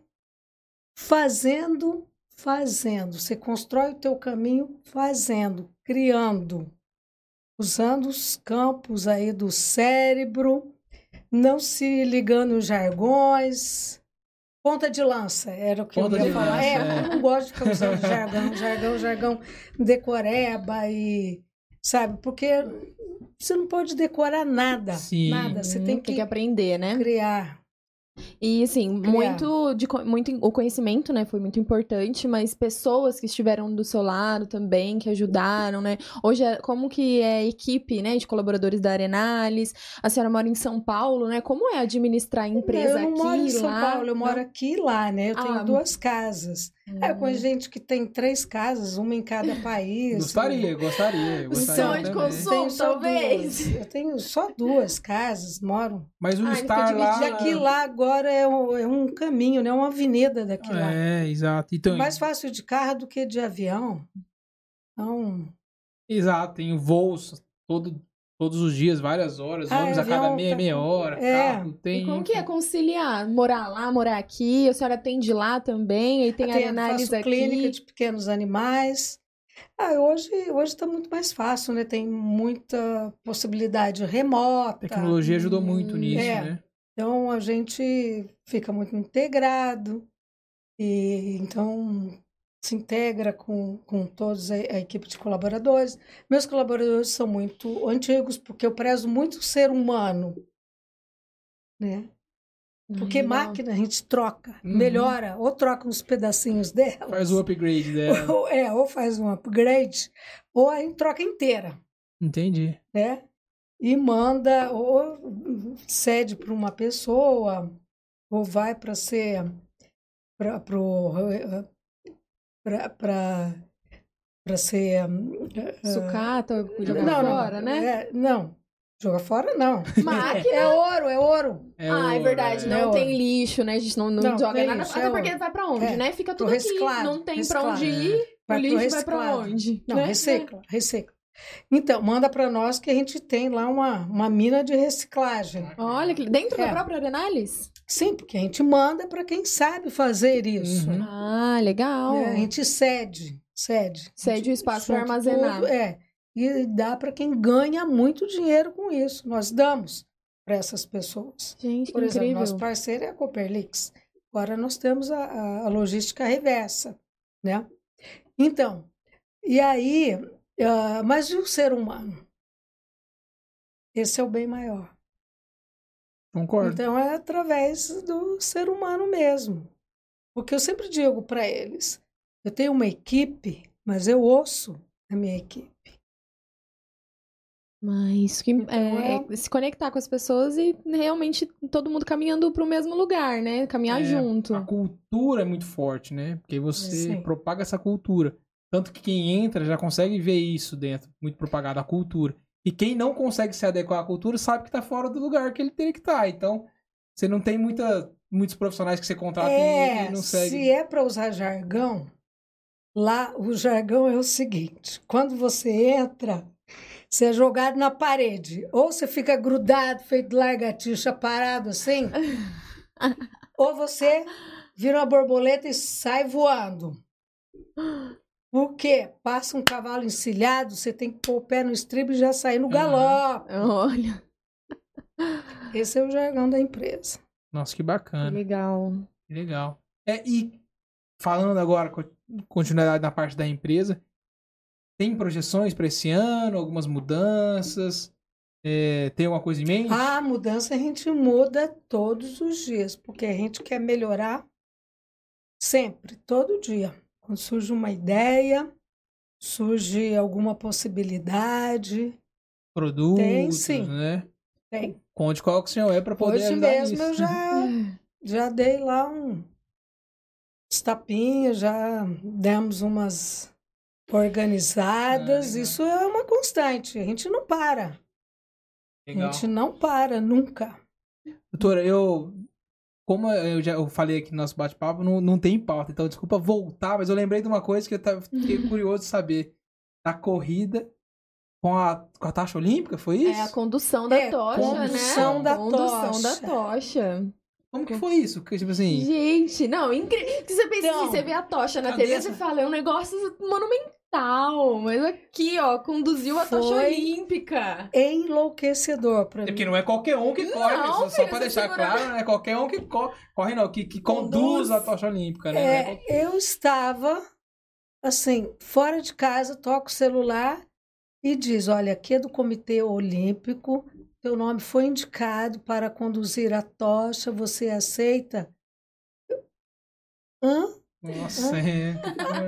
fazendo, fazendo. Você constrói o teu caminho fazendo, criando, usando os campos aí do cérebro, não se ligando em jargões. Ponta de lança, era o que Ponta eu ia falar. lança, é, é. eu não gosto de ficar usando jargão, jargão, jargão, decoreba e sabe? Porque você não pode decorar nada, Sim. nada. Você Hum, tem que, aprender, né? criar. E assim, Criar. muito de muito o conhecimento, né, foi muito importante, mas pessoas que estiveram do seu lado também, que ajudaram, né? Hoje é- como que é a equipe, né, de colaboradores da Arenales? A senhora mora em São Paulo, né? Como é administrar a empresa eu não aqui moro em São lá? Paulo, eu moro aqui e lá, né? Eu Ah, tenho duas casas. É, eu conheço gente que tem três casas, uma em cada país. Gostaria, gostaria. O gostaria sonho de consumo. Tenho só talvez. duas. Eu tenho só duas casas, moro. Mas o Ah, fica estar lá. Aqui lá agora é um, é um caminho, né? Uma avenida daqui lá. É, exato. Então, É mais fácil de carro do que de avião. Então, Exato, tem voos todo, todos os dias, várias horas, Ah, ônibus a cada meia, meia hora, É. carro, tem. E como que é conciliar? Morar lá, morar aqui? A senhora atende lá também? E tem eu a faço aqui? clínica de pequenos animais. Ah, hoje hoje está muito mais fácil, né? Tem muita possibilidade A remota. tecnologia ajudou Hum, muito nisso, é. né? Então a gente fica muito integrado e então se integra com, com todos a, a equipe de colaboradores. Meus colaboradores são muito antigos porque eu prezo muito o ser humano, né? Porque legal. máquina a gente troca, Uhum. melhora, ou troca uns pedacinhos dela, Faz o upgrade dela. ou, é, ou faz um upgrade, ou a gente troca inteira Entendi. né? e manda ou cede para uma pessoa ou vai para ser para para para ser uh, sucata jogar não, fora, não, né? É, não, jogar fora não. Máquina. É ouro, é ouro. É ah, é ouro, verdade, é. não É tem ouro. lixo, né? A gente não, não, Não, joga nada. lixo, Até é porque ouro. vai pra onde, É, né? Fica tudo aqui. reciclado, Não tem pra reciclado. onde ir. Vai o lixo vai pra onde? Não, né? recicla, recicla. Então, manda para nós que a gente tem lá uma, uma mina de reciclagem. Olha, dentro da É. própria Arenales? Sim, porque a gente manda para quem sabe fazer isso. Uhum. Ah, legal. né? A gente cede, cede. Cede o espaço Junta armazenar. tudo, é. E dá para quem ganha muito dinheiro com isso. Nós damos para essas pessoas. Gente, que Por exemplo, incrível. nosso parceiro é a Cooperlix. Agora nós temos a, a- a logística reversa, né? Então, e aí, ah, mas e o ser humano? Esse é o bem maior. Concordo. Então é através do ser humano mesmo. Porque eu sempre digo para eles, eu tenho uma equipe, mas eu ouço a minha equipe. Mas que, Então, é, é- se conectar com as pessoas e realmente todo mundo caminhando pro mesmo lugar, né? Caminhar É, junto. A cultura é muito forte, né? Porque você Sim. propaga essa cultura. Tanto que quem entra já consegue ver isso dentro, muito propagado, a cultura. E quem não consegue se adequar à cultura sabe que tá fora do lugar que ele teria que estar. Então, você não tem muita, muitos profissionais que você contrata É, e não segue. se é para usar jargão, lá o jargão é o seguinte: quando você entra, você é jogado na parede, ou você fica grudado, feito largatixa, parado assim, ou você vira uma borboleta e sai voando. Por quê? Passa um cavalo encilhado, você tem que pôr o pé no estribo e já sair no Uhum. galope. Olha, Esse é o jargão da empresa. Nossa, que que bacana. legal. Que legal. É, e falando agora, co- continuidade na parte da empresa, tem projeções para esse ano, algumas mudanças? É, tem alguma coisa em mente? A mudança a gente muda todos os dias, porque a gente quer melhorar sempre, todo dia. Quando surge uma ideia, surge alguma possibilidade, Produtos, Tem, sim. né? tem. Conte qual que o senhor é para poder Hoje mesmo eu já, já dei lá um tapinhas, já demos umas organizadas. Ah. Isso é uma constante, a gente não para. Legal. A gente não para, nunca. Doutora, eu. Como eu já eu falei aqui no nosso bate-papo, não, não tem pauta, então desculpa voltar, mas eu lembrei de uma coisa que eu tava, fiquei curioso de saber. Da corrida com a, com a taxa olímpica, foi isso? É a condução da É, tocha, condução né? da condução da tocha. tocha. Como que foi isso? Que, tipo assim. Gente, não, incrível. Você pensa Então, assim, você vê a tocha na TV, você fala, é um negócio monumental. Mas aqui, ó, conduziu a tocha olímpica. enlouquecedor para É mim. porque não é qualquer um que corre, Não, só, só pra deixar segura- claro, não é qualquer um que corre, corre não, que, que conduz, Conduz. a tocha olímpica, né? É É, eu estava assim, fora de casa, toco o celular e diz: Olha, aqui é do Comitê Olímpico, teu nome foi indicado para conduzir a tocha, você aceita? Hã? Nossa, é.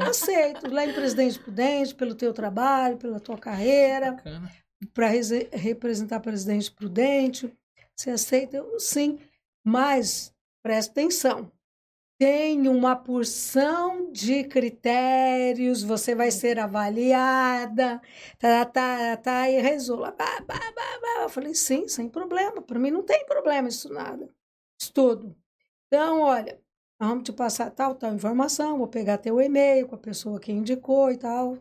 Aceito. Lá em Presidente Prudente, pelo teu trabalho, pela tua carreira, para representar Presidente Prudente. Você aceita? Eu, sim, mas presta atenção. Tem uma porção de critérios, você vai ser avaliada, tá, tá, tá, e resolva. Bah, bah, bah, bah. Eu falei, sim, sem problema. Para mim não tem problema isso nada. Estudo. Então, olha, vamos te passar tal, tal informação, vou pegar teu e-mail com a pessoa que indicou e tal.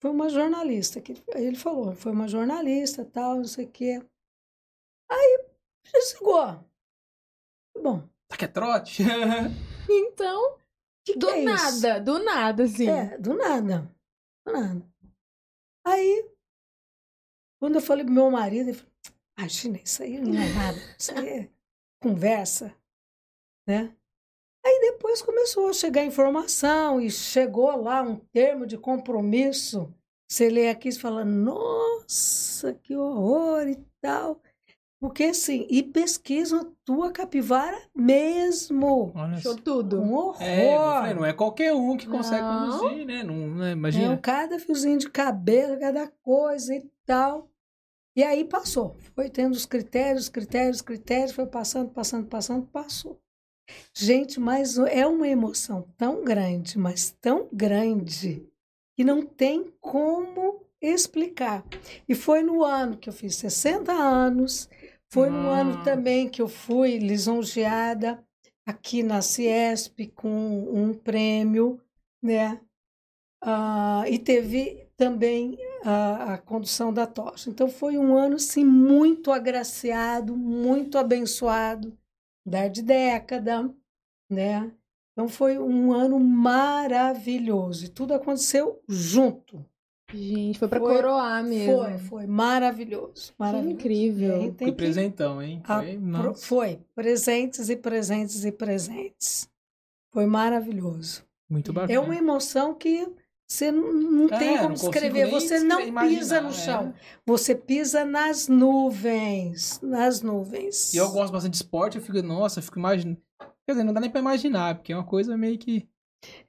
Foi uma jornalista que aí ele falou, foi uma jornalista, tal, não sei o quê. Aí desligou. Bom, Tá que é trote? Então, que do que é isso? nada, do nada, assim. É, do nada. Do nada. Aí, quando eu falei pro meu marido, ele falou, imagina, isso aí não é nada, isso aí é conversa, né? Aí depois começou a chegar informação e chegou lá um termo de compromisso. Você lê aqui e fala, nossa, que horror e tal. Porque assim, e pesquisam a tua capivara mesmo. Olha tudo. Um horror. É, não é qualquer um que consegue Não. conduzir, né? Não, né? É, Imagina. cada fiozinho de cabelo, cada coisa e tal. E aí passou. Foi tendo os critérios, critérios, critérios, foi passando, passando, passando, passou. Gente, mas é uma emoção tão grande, mas tão grande, que não tem como explicar. E foi no ano que eu fiz 60 anos, foi no ano também que eu fui lisonjeada aqui na Ciesp com um prêmio, né? Ah, e teve também a, a condução da tocha. Então foi um ano assim, muito agraciado, muito abençoado, dar de década, né? Então foi um ano maravilhoso e tudo aconteceu junto. Gente, foi pra Foi- coroar mesmo. Foi, foi maravilhoso, maravilhoso. incrível. Aí Que tem que- presentão, hein? a- Foi, pro- foi presentes e presentes e presentes. Foi maravilhoso. muito bacana. É uma emoção que você não, não É, tem não como consigo descrever. nem Você não imaginar, pisa no é. chão. Você pisa nas nuvens. Nas nuvens. E eu gosto bastante de esporte, eu fico, nossa, eu fico imaginando. Quer dizer, não dá nem pra imaginar, porque é uma coisa meio que.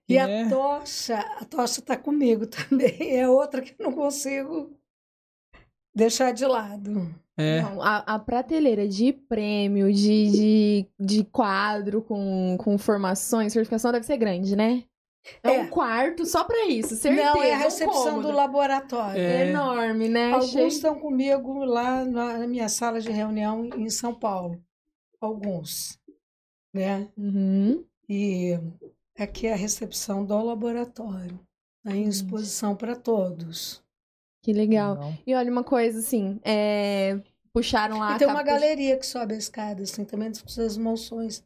que, E a né? tocha, a tocha está comigo também. É outra que eu não consigo deixar de lado. É. Não, a, a prateleira de prêmio, de, de, de quadro com, com formações, certificação deve ser grande, né? É, É. um quarto só pra isso, certeza. não, é a um recepção cômodo. do laboratório. É. Enorme, né? Alguns estão comigo lá na minha sala de reunião em São Paulo. Alguns. Né? Uhum. E aqui é a recepção do laboratório. Está em Nossa. exposição para todos. Que legal. Não. E olha uma coisa assim, é, puxaram lá e a tem uma galeria que sobe a escada, assim, também das moções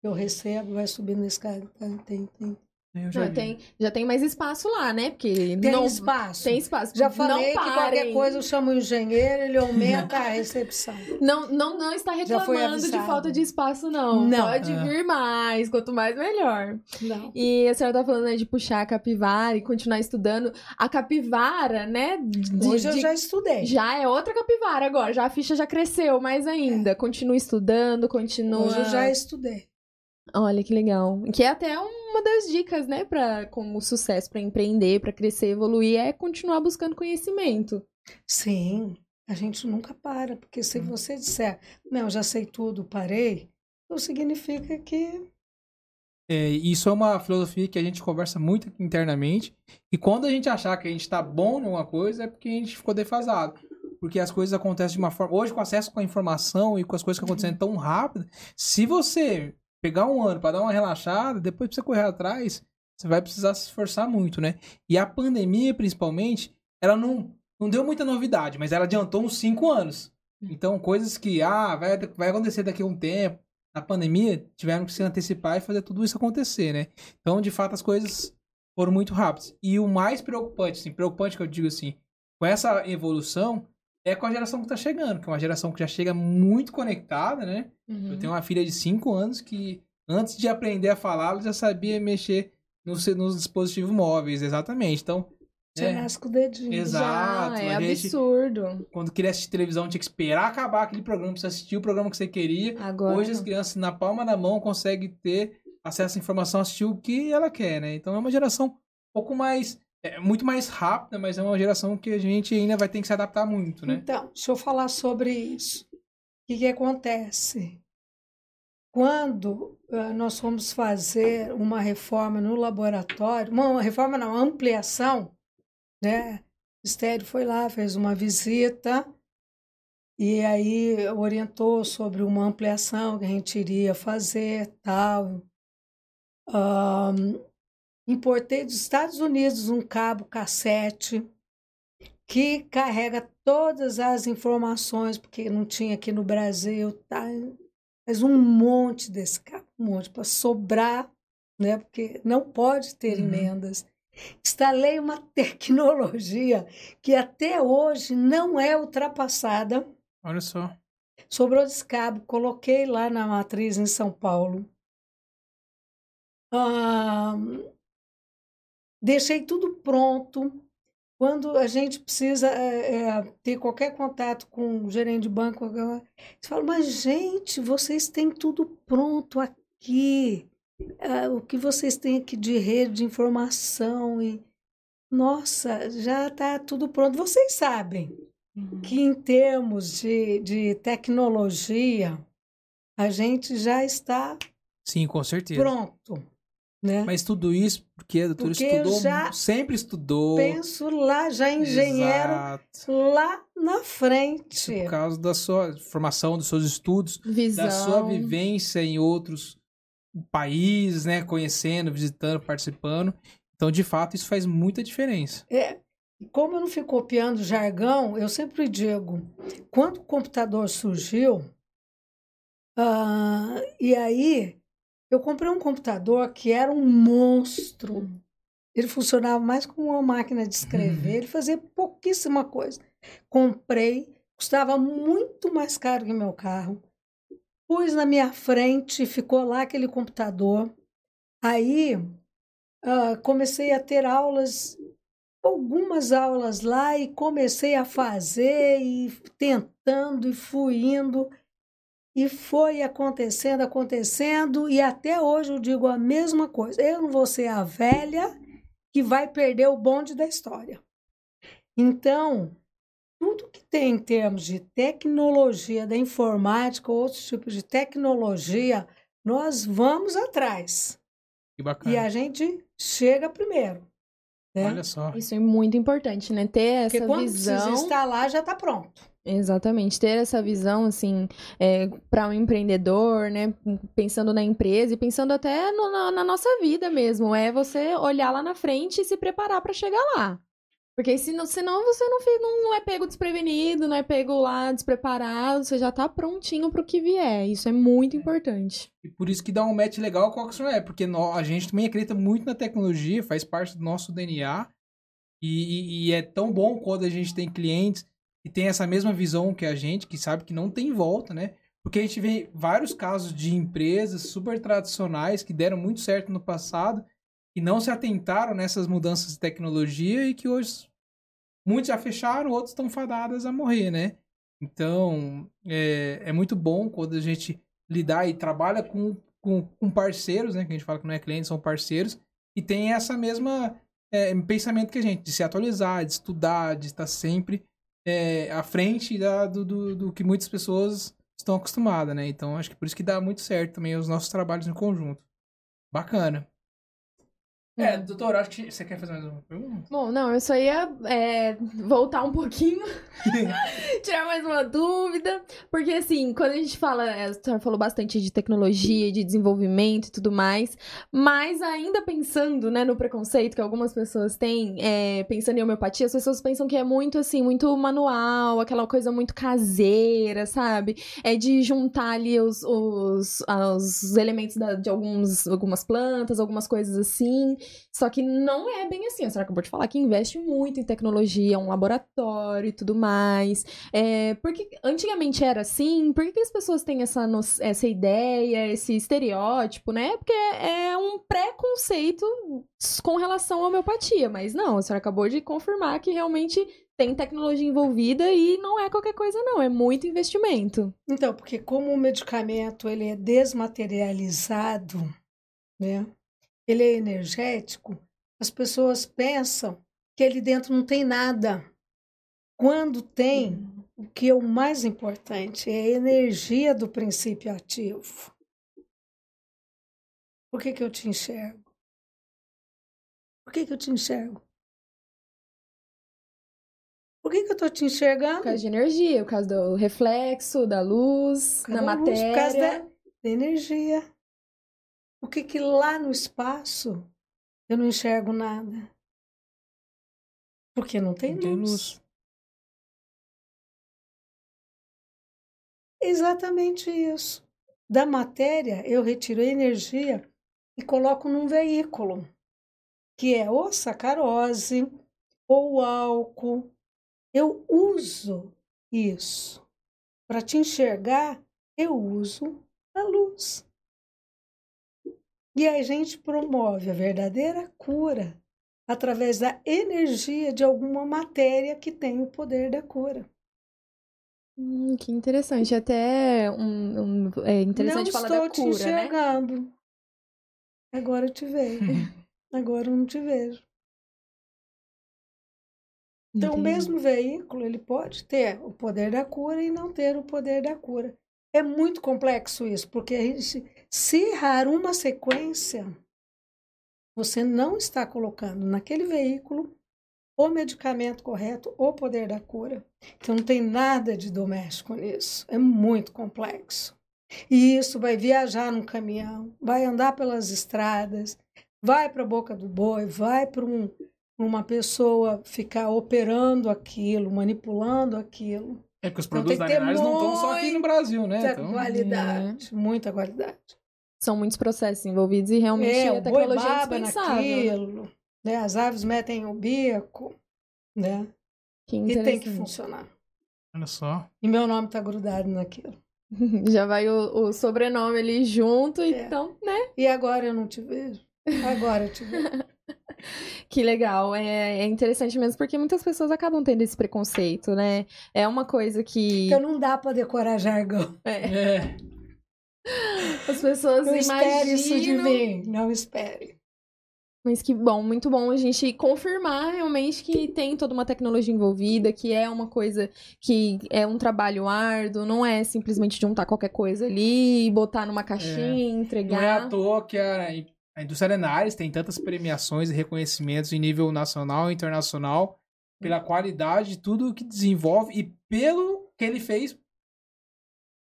que eu recebo, vai subindo a escada. Tá? Tem, tem. Eu já Não, tem, já tem mais espaço lá, né? Porque Tem não espaço. tem espaço. Já não falei que qualquer coisa eu chamo o engenheiro, ele aumenta a recepção. Não, não, não está reclamando de falta de espaço, não. Não. Pode É. vir mais, quanto mais melhor. Não. E a senhora tá falando né, de puxar a capivara e continuar estudando. A capivara, né? de- Hoje eu de- já estudei. já é outra capivara agora. Já a ficha já cresceu mais ainda. Continua estudando, continua. Hoje eu já estudei. Olha que legal. Que é até uma das dicas, né, para como sucesso, para empreender, para crescer, evoluir, é continuar buscando conhecimento. Sim, a gente nunca para, porque se você disser, não, eu já sei tudo, parei, então significa que É, isso é uma filosofia que a gente conversa muito aqui internamente. E quando a gente achar que a gente tá bom em uma coisa, é porque a gente ficou defasado. Porque as coisas acontecem de uma forma. Hoje, com acesso com a informação e com as coisas que acontecem tão rápido, se você pegar um ano para dar uma relaxada, depois pra você correr atrás, você vai precisar se esforçar muito, né? E a pandemia, principalmente, ela não, não deu muita novidade, mas ela adiantou uns cinco anos. Então, coisas que, ah, vai, vai acontecer daqui a um tempo, na pandemia, tiveram que se antecipar e fazer tudo isso acontecer, né? Então, de fato, as coisas foram muito rápidas. E o mais preocupante, assim, preocupante que eu digo assim, com essa evolução, é com a geração que tá chegando, que é uma geração que já chega muito conectada, né? Eu tenho uma filha de 5 anos que, antes de aprender a falar, ela já sabia mexer nos, nos dispositivos móveis, exatamente. Então, já É. nasce com o dedinho. Exato, Já, é gente- absurdo. quando queria assistir televisão, tinha que esperar acabar aquele programa pra você assistir o programa que você queria. Agora. Hoje as crianças, na palma da mão, conseguem ter acesso à informação, assistir o que ela quer, né? Então é uma geração um pouco mais. É muito mais rápida, mas é uma geração que a gente ainda vai ter que se adaptar muito, né? Então, deixa eu falar sobre isso. O que, que acontece? Quando eh, nós fomos fazer uma reforma no laboratório, uma, reforma não, uma ampliação, né? O Ministério foi lá, fez uma visita e aí orientou sobre uma ampliação que a gente iria fazer, tal. Ahn, importei dos Estados Unidos um cabo cassete que carrega todas as informações, porque não tinha aqui no Brasil, tá? Mas um monte desse cabo, um monte, para sobrar, né? Porque não pode ter Uhum. emendas. Instalei uma tecnologia que até hoje não é ultrapassada. Olha só. Sobrou desse cabo, coloquei lá na matriz em São Paulo. Ahn, deixei tudo pronto. Quando a gente precisa é, é, ter qualquer contato com o gerente de banco, você fala, mas gente, vocês têm tudo pronto aqui. Ah, o que vocês têm aqui de rede de informação e nossa, já está tudo pronto. Vocês sabem Uhum. que em termos de, de tecnologia a gente já está Sim, com certeza. pronto, né? Mas tudo isso porque a doutora Porque eu estudou, já sempre estudou. Penso lá já engenheiro Exato. lá na frente. Por causa da sua formação, dos seus estudos, Visão. da sua vivência em outros países, né? Conhecendo, visitando, participando. Então, de fato, isso faz muita diferença. É, como eu não fico copiando jargão, eu sempre digo, quando o computador surgiu, ah, e aí eu comprei um computador que era um monstro. Ele funcionava mais como uma máquina de escrever, ele fazia pouquíssima coisa. Comprei, custava muito mais caro que meu carro. Pus na minha frente, ficou lá aquele computador. Aí ah, comecei a ter aulas algumas aulas lá e comecei a fazer e tentando e fui indo e foi acontecendo, acontecendo e até hoje eu digo a mesma coisa. Eu não vou ser a velha que vai perder o bonde da história. Então, tudo que tem em termos de tecnologia da informática, outros tipos de tecnologia, nós vamos atrás. Que bacana. E a gente chega primeiro. Né? Olha só. Isso é muito importante, né? Ter Porque essa quando visão. precisa instalar, já está pronto. Exatamente, ter essa visão, assim, para um empreendedor, né? Pensando na empresa e pensando até no- na, na nossa vida mesmo. É você olhar lá na frente e se preparar para chegar lá. Porque senão, senão você não, não, não é pego desprevenido, não é pego lá despreparado, você já tá prontinho pro que vier. Isso é muito importante. E por isso que dá um match legal com a Oxford é, porque nó- a gente também acredita muito na tecnologia, faz parte do nosso DNA. E- e é tão bom quando a gente tem clientes que tem essa mesma visão que a gente, que sabe que não tem volta, né? Porque a gente vê vários casos de empresas super tradicionais que deram muito certo no passado e não se atentaram nessas mudanças de tecnologia e que hoje muitos já fecharam, outros estão fadadas a morrer, né? Então, é, é muito bom quando a gente lidar e trabalha com, com, com parceiros, né? Que a gente fala que não é cliente, são parceiros, e tem essa mesma é, pensamento que a gente, de se atualizar, de estudar, de estar sempre é, à frente da, do, do, do que muitas pessoas estão acostumadas, né? Então, acho que por isso que dá muito certo também os nossos trabalhos em conjunto. Bacana. É, doutor, acho que você quer fazer mais uma pergunta? Bom, não, eu só ia é, voltar um pouquinho, tirar mais uma dúvida, porque assim, quando a gente fala, é, a senhora falou bastante de tecnologia, de desenvolvimento e tudo mais, mas ainda pensando, né, no preconceito que algumas pessoas têm, é, pensando em homeopatia, as pessoas pensam que é muito assim, muito manual, aquela coisa muito caseira, sabe? É de juntar ali os, os, os elementos da- de alguns, algumas plantas, algumas coisas assim. Só que não é bem assim. A senhora acabou de falar que investe muito em tecnologia, um laboratório e tudo mais. É, porque antigamente era assim, por que, as pessoas têm essa, essa ideia, esse estereótipo, né? Porque é um preconceito com relação à homeopatia. Mas não, a senhora acabou de confirmar que realmente tem tecnologia envolvida e não é qualquer coisa, não. É muito investimento. Então, porque como o medicamento ele é desmaterializado, né? Ele é energético, as pessoas pensam que ali dentro não tem nada. Quando tem, o que é o mais importante é a energia do princípio ativo. Por que, que eu te enxergo? Por que, que eu te enxergo? Por que, que eu estou te enxergando? Por causa de energia, por causa do reflexo, da luz, da luz, matéria. por causa da energia. Por que, que lá no espaço eu não enxergo nada? Porque não tem, Não tem luz. luz. Exatamente isso. Da matéria, eu retiro a energia e coloco num veículo, que é ou sacarose ou álcool. Eu uso isso. Para te enxergar, eu uso a luz. E a gente promove a verdadeira cura através da energia de alguma matéria que tem o poder da cura. Hum, que interessante. Até um, um- é interessante não falar estou da te cura, né? enxergando. Agora eu te vejo. Agora eu não te vejo. Então, o Entendi. mesmo veículo, ele pode ter o poder da cura e não ter o poder da cura. É muito complexo isso, porque gente, se errar uma sequência, você não está colocando naquele veículo o medicamento correto, o poder da cura. Então, não tem nada de doméstico nisso. É muito complexo. E isso vai viajar num caminhão, vai andar pelas estradas, vai para a boca do boi, vai para um, uma pessoa ficar operando aquilo, manipulando aquilo. É que os Então produtos tem da Arenales não estão só aqui no Brasil, né? Muita Então, qualidade, muita qualidade. São muitos processos envolvidos e realmente É, a tecnologia é né? naquilo, né? As aves metem o bico, né? Que E tem que funcionar. olha só. E meu nome tá grudado naquilo. Já vai o, o sobrenome ali junto, É. então, né? E agora eu não te vejo. Agora eu te vejo. Que legal. É, é interessante mesmo, porque muitas pessoas acabam tendo esse preconceito, né? É uma coisa que Porque não dá para decorar jargão. é, É, as pessoas Não espere isso de imaginam. mim. Não espere. Mas que bom, muito bom a gente confirmar realmente que tem toda uma tecnologia envolvida, que é uma coisa que é um trabalho árduo, não é simplesmente juntar qualquer coisa ali, botar numa caixinha, não é entregar. à toa que a, a indústria Arenales tem tantas premiações e reconhecimentos em nível nacional e internacional pela qualidade de tudo que desenvolve e pelo que ele fez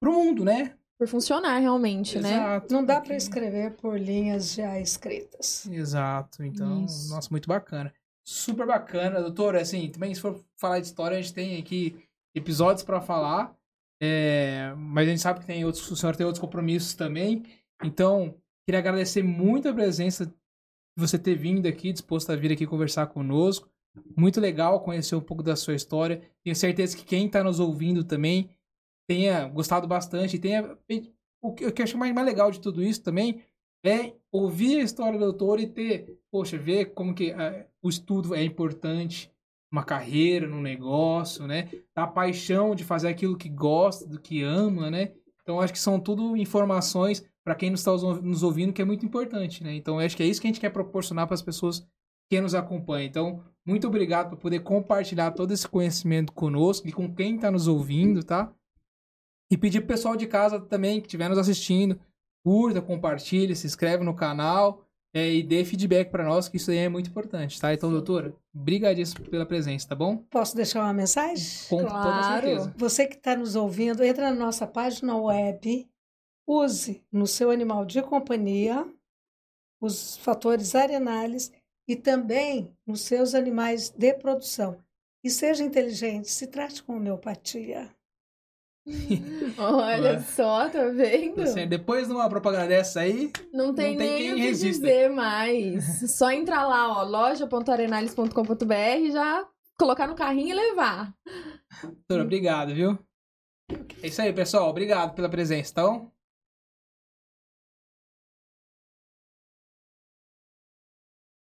pro mundo, né? Por funcionar realmente, né? Exato. Não dá porque- para escrever por linhas já escritas. Exato. Então, Isso. nossa, muito bacana. Super bacana, doutora. Assim, também se for falar de história, a gente tem aqui episódios para falar. é, mas a gente sabe que tem outros, o senhor tem outros compromissos também. Então, queria agradecer muito a presença de você ter vindo aqui, disposto a vir aqui conversar conosco. Muito legal conhecer um pouco da sua história. Tenho certeza que quem está nos ouvindo também tenha gostado bastante tenha. O que eu acho mais, legal de tudo isso também é ouvir a história do autor e ter, poxa, ver como que ah, o estudo é importante, uma carreira, no negócio, né? A paixão de fazer aquilo que gosta, do que ama, né? Então acho que são tudo informações para quem nos está nos ouvindo que é muito importante, né? Então acho que é isso que a gente quer proporcionar para as pessoas que nos acompanham. Então, muito obrigado por poder compartilhar todo esse conhecimento conosco e com quem está nos ouvindo, tá? E pedir pro pessoal de casa também que estiver nos assistindo, curta, compartilhe, se inscreve no canal é, e dê feedback para nós, que isso aí é muito importante, tá? Então, doutora, brigadíssimo pela presença, tá bom? Posso deixar uma mensagem? Com toda Claro. certeza. Você que está nos ouvindo, entra na nossa página web, use no seu animal de companhia os fatores arenales e também nos seus animais de produção. E seja inteligente, se trate com homeopatia. Olha Ué. só, tá vendo? Assim, depois de uma propaganda dessa aí, Não tem, Não tem nem quem o que resista. dizer mais. Só entrar lá, ó, loja.arenales.com.br e já colocar no carrinho e levar. doutora, obrigado, viu? É isso aí, pessoal. Obrigado pela presença, então.